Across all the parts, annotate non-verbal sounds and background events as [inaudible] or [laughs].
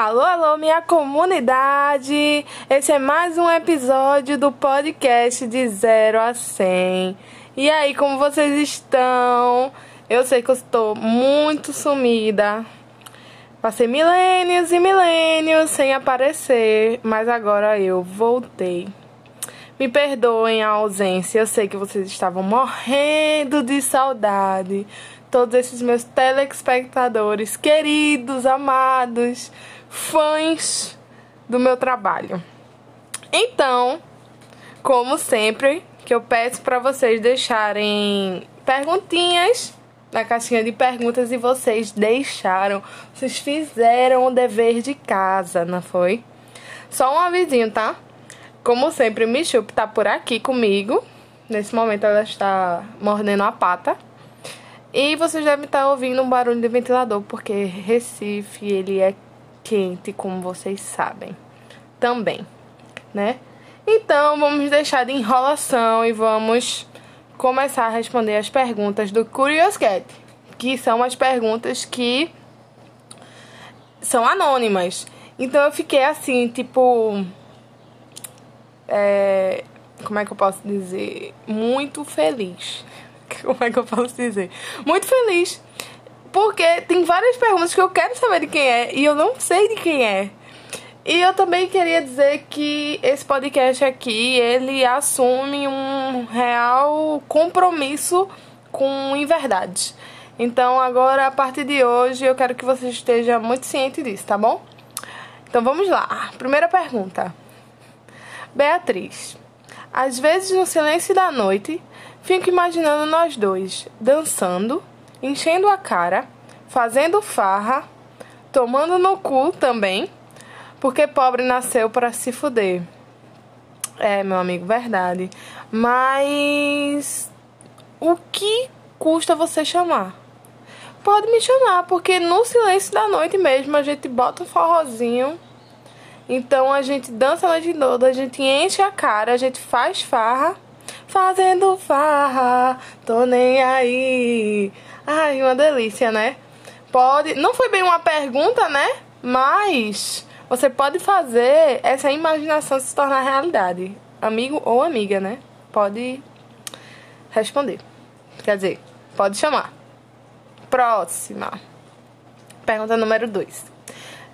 Alô, alô, minha comunidade! Esse é mais um episódio do podcast de 0 a 100. E aí, como vocês estão? Eu sei que eu estou muito sumida. Passei milênios e milênios sem aparecer, mas agora eu voltei. Me perdoem a ausência, eu sei que vocês estavam morrendo de saudade. Todos esses meus telespectadores queridos, amados fãs do meu trabalho. Então, como sempre, que eu peço para vocês deixarem perguntinhas na caixinha de perguntas e vocês deixaram, vocês fizeram o dever de casa, não foi? Só um avisinho, tá? Como sempre, Michup tá por aqui comigo. Nesse momento ela está mordendo a pata. E vocês devem estar ouvindo um barulho de ventilador, porque Recife, ele é quente, como vocês sabem. Também, né? Então, vamos deixar de enrolação e vamos começar a responder as perguntas do Curious Cat, que são as perguntas que são anônimas. Então eu fiquei assim, tipo. É, como é que eu posso dizer? Muito feliz. [laughs] Como é que eu posso dizer? Muito feliz porque tem várias perguntas que eu quero saber de quem é e eu não sei de quem é. E eu também queria dizer que esse podcast aqui, ele assume um real compromisso com inverdade. Então agora, a partir de hoje, eu quero que você esteja muito ciente disso, tá bom? Então vamos lá. Primeira pergunta. Beatriz. Às vezes no silêncio da noite, fico imaginando nós dois dançando enchendo a cara, fazendo farra, tomando no cu também, porque pobre nasceu para se fuder. É, meu amigo, verdade. Mas o que custa você chamar? Pode me chamar, porque no silêncio da noite mesmo a gente bota um forrozinho. Então a gente dança a noite toda, a gente enche a cara, a gente faz farra. Fazendo farra, tô nem aí. Ai, uma delícia, né? Pode. Não foi bem uma pergunta, né? Mas você pode fazer essa imaginação se tornar realidade. Amigo ou amiga, né? Pode responder. Quer dizer, pode chamar. Próxima. Pergunta número 2.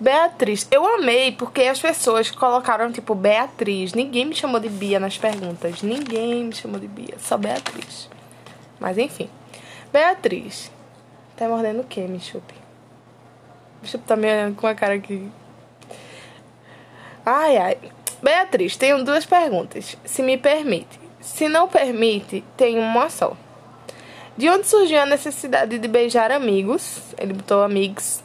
Beatriz. Eu amei porque as pessoas colocaram tipo Beatriz. Ninguém me chamou de Bia nas perguntas. Ninguém me chamou de Bia. Só Beatriz. Mas enfim. Beatriz, tá mordendo o que, Michup? Michup tá me olhando com a cara aqui. Ai, ai. Beatriz, tenho duas perguntas, se me permite. Se não permite, tenho uma só. De onde surgiu a necessidade de beijar amigos? Ele botou amigos.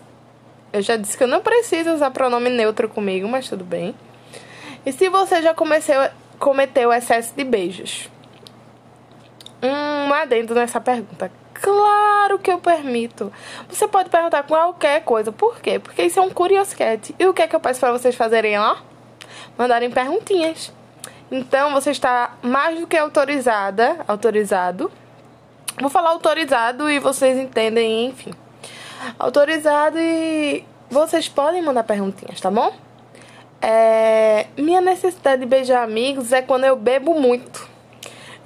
Eu já disse que eu não preciso usar pronome neutro comigo, mas tudo bem. E se você já comeceu, cometeu excesso de beijos? Um adendo nessa pergunta. Claro que eu permito. Você pode perguntar qualquer coisa. Por quê? Porque isso é um curiosquete. E o que é que eu peço para vocês fazerem lá? Mandarem perguntinhas. Então, você está mais do que autorizada, autorizado. Vou falar autorizado e vocês entendem, enfim. Autorizado e vocês podem mandar perguntinhas, tá bom? É... Minha necessidade de beijar amigos é quando eu bebo muito.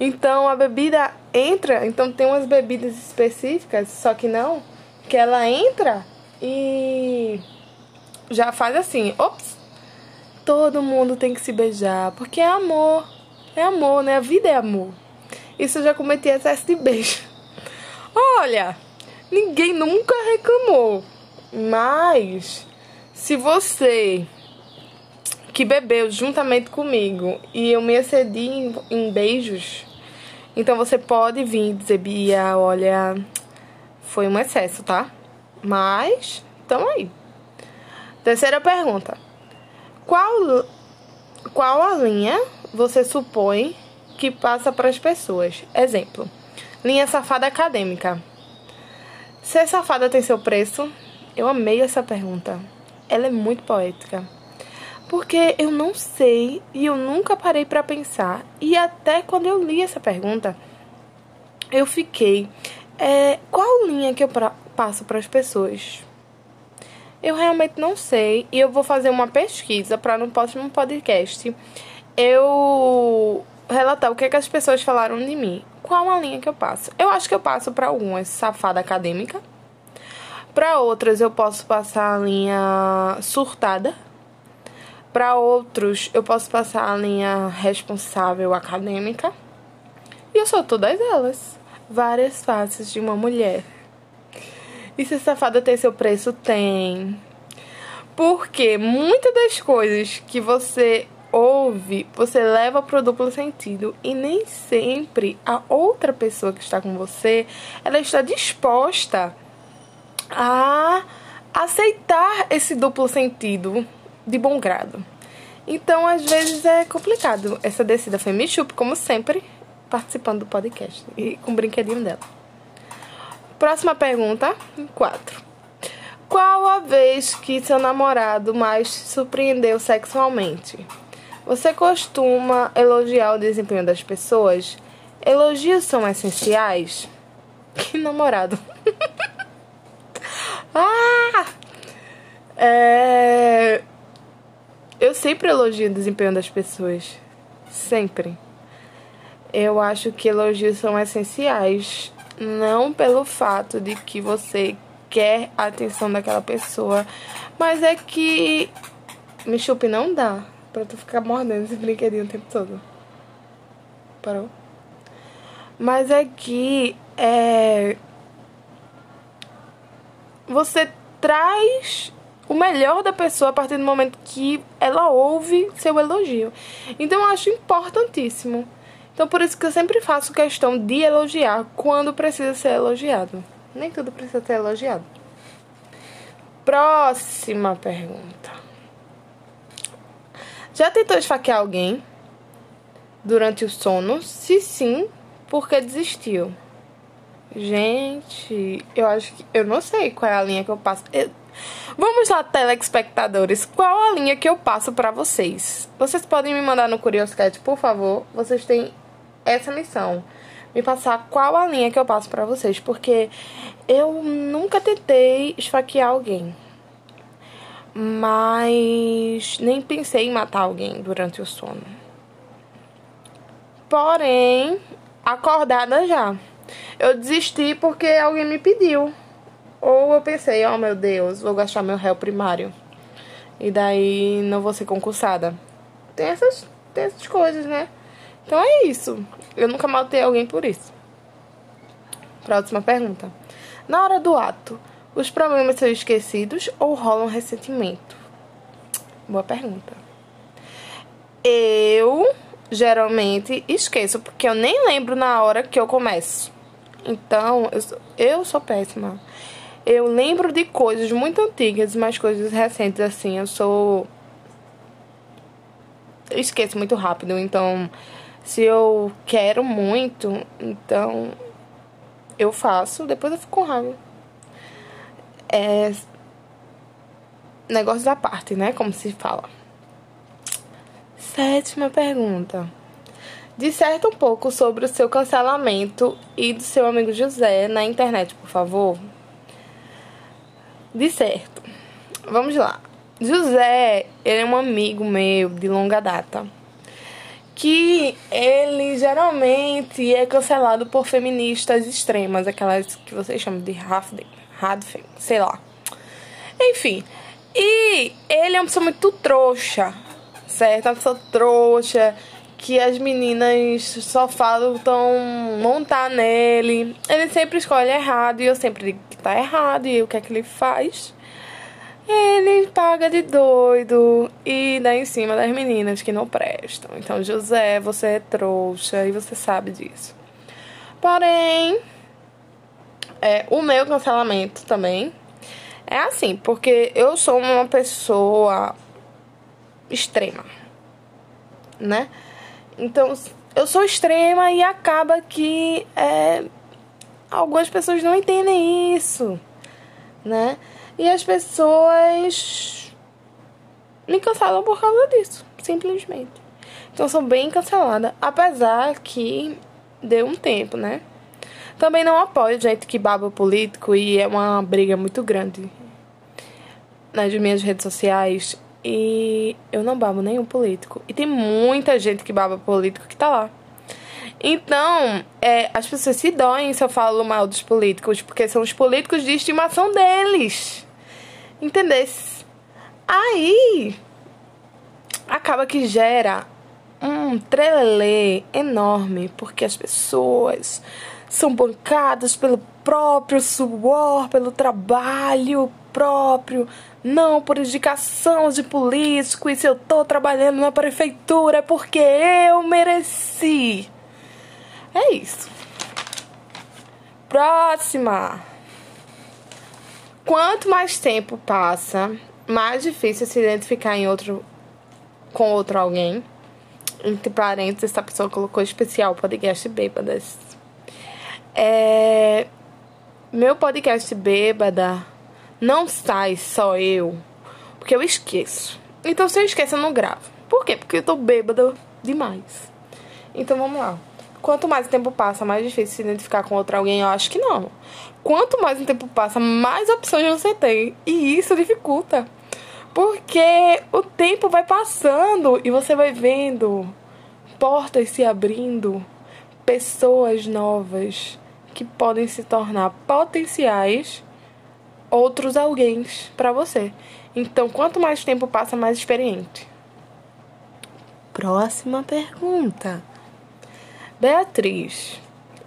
Então a bebida entra, então tem umas bebidas específicas, só que não, que ela entra e já faz assim, ops, todo mundo tem que se beijar, porque é amor, é amor, né? A vida é amor. Isso eu já cometi excesso de beijo. [laughs] Olha, ninguém nunca reclamou, mas se você que bebeu juntamente comigo e eu me excedi em, em beijos, então você pode vir dizer, Bia, olha, foi um excesso, tá? Mas, tamo aí. Terceira pergunta. Qual, qual a linha você supõe que passa para as pessoas? Exemplo, linha safada acadêmica. Ser safada tem seu preço? Eu amei essa pergunta. Ela é muito poética. Porque eu não sei e eu nunca parei para pensar. E até quando eu li essa pergunta, eu fiquei: é, qual linha que eu pra, passo para as pessoas? Eu realmente não sei e eu vou fazer uma pesquisa para no próximo podcast eu relatar o que, é que as pessoas falaram de mim. Qual a linha que eu passo? Eu acho que eu passo para algumas safada acadêmica. Para outras eu posso passar a linha surtada. Para outros eu posso passar a linha responsável acadêmica. E eu sou todas elas. Várias faces de uma mulher. E se safada tem seu preço? Tem. Porque muitas das coisas que você ouve, você leva pro duplo sentido e nem sempre a outra pessoa que está com você, ela está disposta a aceitar esse duplo sentido de bom grado. Então, às vezes é complicado. Essa descida foi me chup, como sempre, participando do podcast e com o brinquedinho dela. Próxima pergunta, 4. Qual a vez que seu namorado mais surpreendeu sexualmente? Você costuma elogiar o desempenho das pessoas? Elogios são essenciais? [laughs] Que namorado. [laughs] ah! É... Eu sempre elogio o desempenho das pessoas. Sempre. Eu acho que elogios são essenciais. Não pelo fato de que você quer a atenção daquela pessoa, mas é que me chupe não dá pra tu ficar mordendo esse brinquedinho o tempo todo. Parou? Mas é que é. Você traz o melhor da pessoa a partir do momento que ela ouve seu elogio. Então eu acho importantíssimo. Então por isso que eu sempre faço questão de elogiar quando precisa ser elogiado. Nem tudo precisa ser elogiado. Próxima pergunta. Já tentou esfaquear alguém durante o sono? Se sim, por que desistiu? Gente, eu acho que. Eu não sei qual é a linha que eu passo. Eu, vamos lá, telespectadores. Qual a linha que eu passo para vocês? Vocês podem me mandar no Curioscat, por favor. Vocês têm essa missão. Me passar qual a linha que eu passo para vocês. Porque eu nunca tentei esfaquear alguém mas nem pensei em matar alguém durante o sono. Porém, acordada já. Eu desisti porque alguém me pediu. Ou eu pensei, oh meu Deus, vou gastar meu réu primário. E daí não vou ser concursada. Tem essas, tem essas coisas, né? Então é isso. Eu nunca matei alguém por isso. Próxima pergunta. Na hora do ato, os problemas são esquecidos ou rolam ressentimento? Boa pergunta. Eu geralmente esqueço, porque eu nem lembro na hora que eu começo. Então, eu sou, eu sou péssima. Eu lembro de coisas muito antigas, mas coisas recentes assim, eu sou. Eu esqueço muito rápido. Então, se eu quero muito, então eu faço, depois eu fico com raiva é negócio da parte, né? Como se fala. Sétima pergunta. Disserte um pouco sobre o seu cancelamento e do seu amigo José na internet, por favor. De certo. Vamos lá. José, ele é um amigo meu de longa data. Que ele geralmente é cancelado por feministas extremas, aquelas que vocês chamam de Rafden. Hadfen, sei lá. Enfim. E ele é uma pessoa muito trouxa, certo? Uma pessoa trouxa, que as meninas só falam tão montar nele. Ele sempre escolhe errado e eu sempre digo que tá errado e o que é que ele faz? Ele paga de doido e dá em cima das meninas que não prestam. Então, José, você é trouxa e você sabe disso. Porém, é, o meu cancelamento também é assim, porque eu sou uma pessoa extrema, né? Então, eu sou extrema e acaba que é, algumas pessoas não entendem isso, né? E as pessoas me cancelam por causa disso, simplesmente. Então, sou bem cancelada, apesar que deu um tempo, né? Também não apoio gente que baba político e é uma briga muito grande. nas minhas redes sociais e eu não babo nenhum político. E tem muita gente que baba político que tá lá. Então, é, as pessoas se doem se eu falo mal dos políticos, porque são os políticos de estimação deles. Entendesse? Aí acaba que gera um trelelê enorme, porque as pessoas são bancadas pelo próprio suor, pelo trabalho próprio, não por indicação de político. E se eu tô trabalhando na prefeitura é porque eu mereci. É isso. Próxima. Quanto mais tempo passa, mais difícil se identificar em outro com outro alguém. Entre parênteses, essa pessoa colocou especial podcast bêbadas. É, meu podcast bêbada não sai só eu, porque eu esqueço. Então se eu esqueço, eu não gravo. Por quê? Porque eu tô bêbada demais. Então vamos lá. Quanto mais o tempo passa, mais difícil se identificar com outro alguém, eu acho que não. Quanto mais o tempo passa, mais opções você tem. E isso dificulta. Porque o tempo vai passando e você vai vendo portas se abrindo, pessoas novas que podem se tornar potenciais outros alguém para você. Então, quanto mais tempo passa, mais experiente. Próxima pergunta. Beatriz,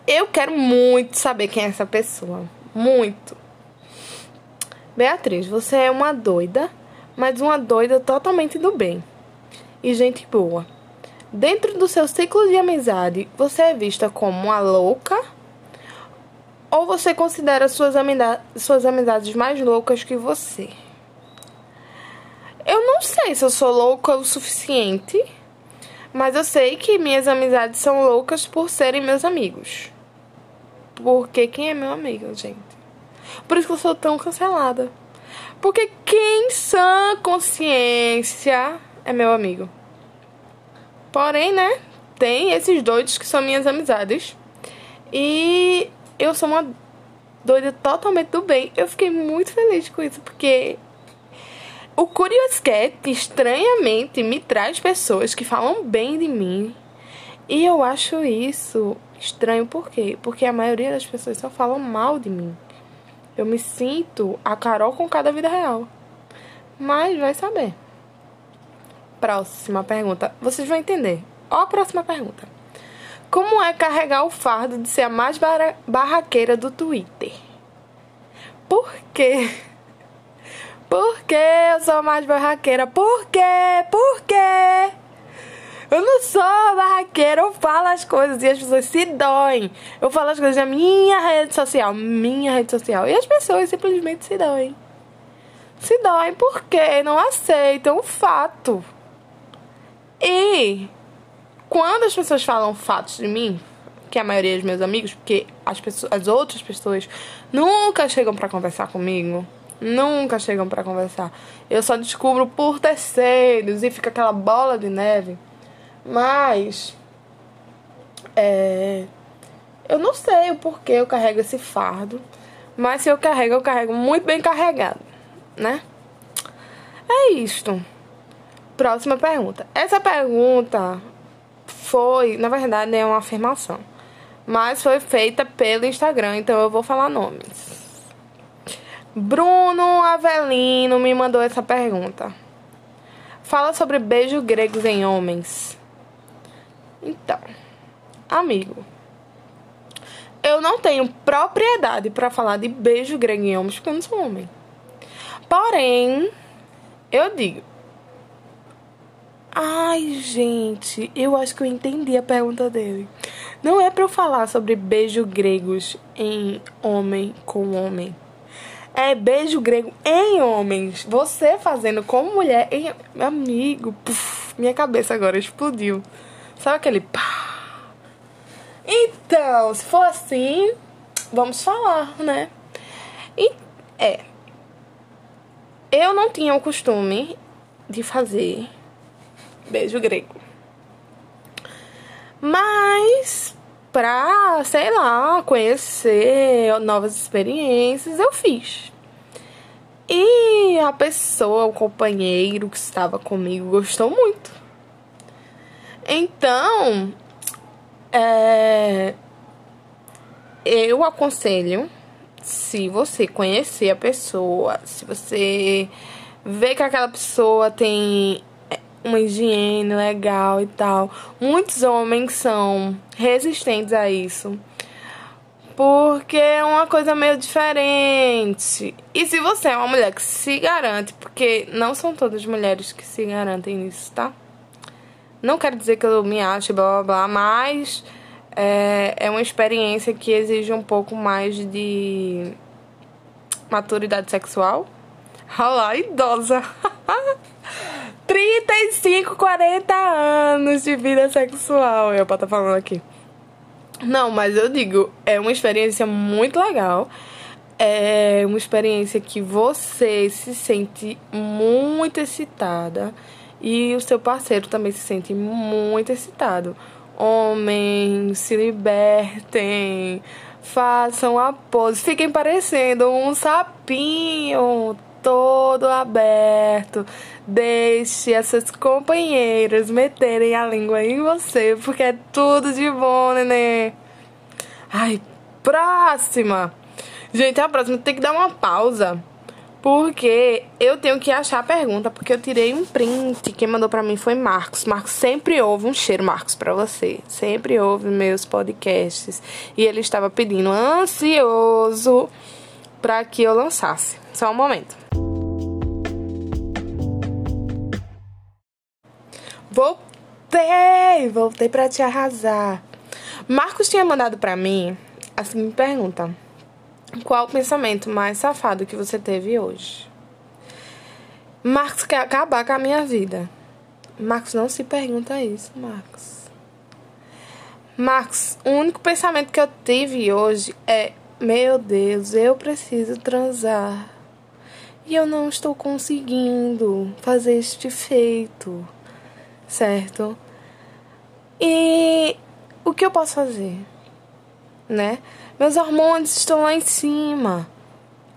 eu quero muito saber quem é essa pessoa. Muito. Beatriz, você é uma doida, mas uma doida totalmente do bem. E gente boa. Dentro do seu ciclo de amizade, você é vista como uma louca? Ou você considera suas, amizades, suas amizades mais loucas que você? Eu não sei se eu sou louca o suficiente mas eu sei que minhas amizades são loucas por serem meus amigos. Porque quem é meu amigo, gente? Por isso que eu sou tão cancelada. Porque quem sã consciência é meu amigo. Porém, né? Tem esses doidos que são minhas amizades. E eu sou uma doida totalmente do bem. Eu fiquei muito feliz com isso, porque o Curious Cat estranhamente me traz pessoas que falam bem de mim. E eu acho isso estranho por quê? Porque a maioria das pessoas só falam mal de mim. Eu me sinto a Carol com cada vida real. Mas vai saber. Próxima pergunta. Vocês vão entender. Ó a próxima pergunta. Como é carregar o fardo de ser a mais barraqueira do Twitter? Por quê? [laughs] Por que eu sou mais barraqueira? Por quê? Por quê? Eu não sou barraqueira, eu falo as coisas e as pessoas se doem. Eu falo as coisas na minha rede social, minha rede social. E as pessoas simplesmente se doem. Se doem porque não aceitam o fato. E quando as pessoas falam fatos de mim, que é a maioria dos meus amigos, porque as, pessoas, as outras pessoas nunca chegam para conversar comigo, Nunca chegam para conversar. Eu só descubro por terceiros e fica aquela bola de neve. Mas. É, eu não sei o porquê eu carrego esse fardo. Mas se eu carrego, eu carrego muito bem carregado, né? É isto. Próxima pergunta. Essa pergunta foi, na verdade, é uma afirmação. Mas foi feita pelo Instagram, então eu vou falar nomes. Bruno Avelino me mandou essa pergunta. Fala sobre beijos gregos em homens. Então, amigo, eu não tenho propriedade para falar de beijo grego em homens porque eu não sou homem. Porém, eu digo. Ai, gente, eu acho que eu entendi a pergunta dele. Não é para eu falar sobre beijos gregos em homem com homem é beijo grego em homens. Você fazendo como mulher em. Amigo, puf, minha cabeça agora explodiu. Sabe aquele pá? Então, se for assim, vamos falar, né? E é. Eu não tinha o costume de fazer beijo grego. Mas pra, sei lá, conhecer novas experiências, eu fiz. E a pessoa, o companheiro que estava comigo, gostou muito. Então, é, eu aconselho, se você conhecer a pessoa, se você vê que aquela pessoa tem uma higiene legal e tal, muitos homens são resistentes a isso porque é uma coisa meio diferente. E se você é uma mulher que se garante, porque não são todas mulheres que se garantem nisso, tá? Não quero dizer que eu me acho blá blá blá, mas é, é uma experiência que exige um pouco mais de maturidade sexual. Olha lá, idosa. [laughs] 35, 40 anos de vida sexual. Eu posso estar falando aqui. Não, mas eu digo, é uma experiência muito legal. É uma experiência que você se sente muito excitada e o seu parceiro também se sente muito excitado. Homens, se libertem, façam a pose, fiquem parecendo um sapinho todo aberto. Deixe essas companheiras meterem a língua em você, porque é tudo de bom, nenê. Ai, próxima! Gente, a próxima tem que dar uma pausa. Porque eu tenho que achar a pergunta, porque eu tirei um print. Quem mandou para mim foi Marcos. Marcos sempre ouve um cheiro, Marcos, para você. Sempre ouve meus podcasts. E ele estava pedindo ansioso para que eu lançasse. Só um momento. Voltei! Voltei para te arrasar. Marcos tinha mandado para mim a seguinte pergunta: Qual o pensamento mais safado que você teve hoje? Marcos quer acabar com a minha vida. Marcos não se pergunta isso, Marcos. Marcos, o único pensamento que eu tive hoje é: Meu Deus, eu preciso transar. E eu não estou conseguindo fazer este feito certo? E o que eu posso fazer? Né? Meus hormônios estão lá em cima.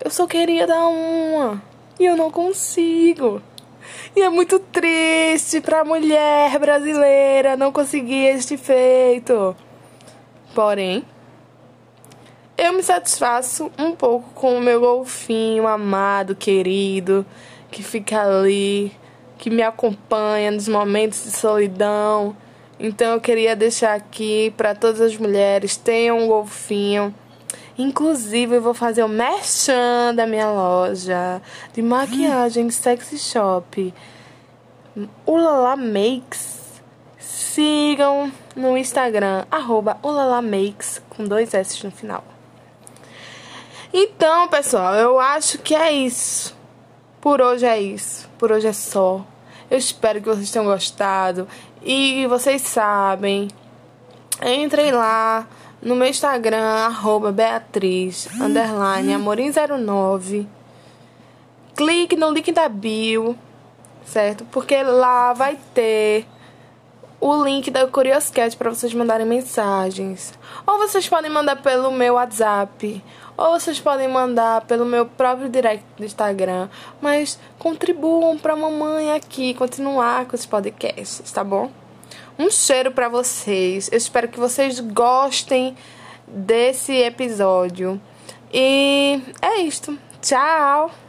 Eu só queria dar uma e eu não consigo. E é muito triste para a mulher brasileira não conseguir este feito. Porém, eu me satisfaço um pouco com o meu golfinho amado, querido, que fica ali que me acompanha nos momentos de solidão. Então eu queria deixar aqui para todas as mulheres, tenham um golfinho. Inclusive eu vou fazer o merchan da minha loja de maquiagem sexy shop. Ulala Makes. Sigam no Instagram, arroba Makes, com dois S no final. Então, pessoal, eu acho que é isso. Por hoje é isso. Por hoje é só. Eu espero que vocês tenham gostado. E vocês sabem, entrem lá no meu Instagram, arroba Beatriz, underline, amorim09. Clique no link da bio, certo? Porque lá vai ter o link da Curioscat para vocês mandarem mensagens. Ou vocês podem mandar pelo meu WhatsApp, ou vocês podem mandar pelo meu próprio direct do Instagram. Mas contribuam para a mamãe aqui continuar com os podcasts, tá bom? Um cheiro para vocês. Eu espero que vocês gostem desse episódio. E é isto. Tchau!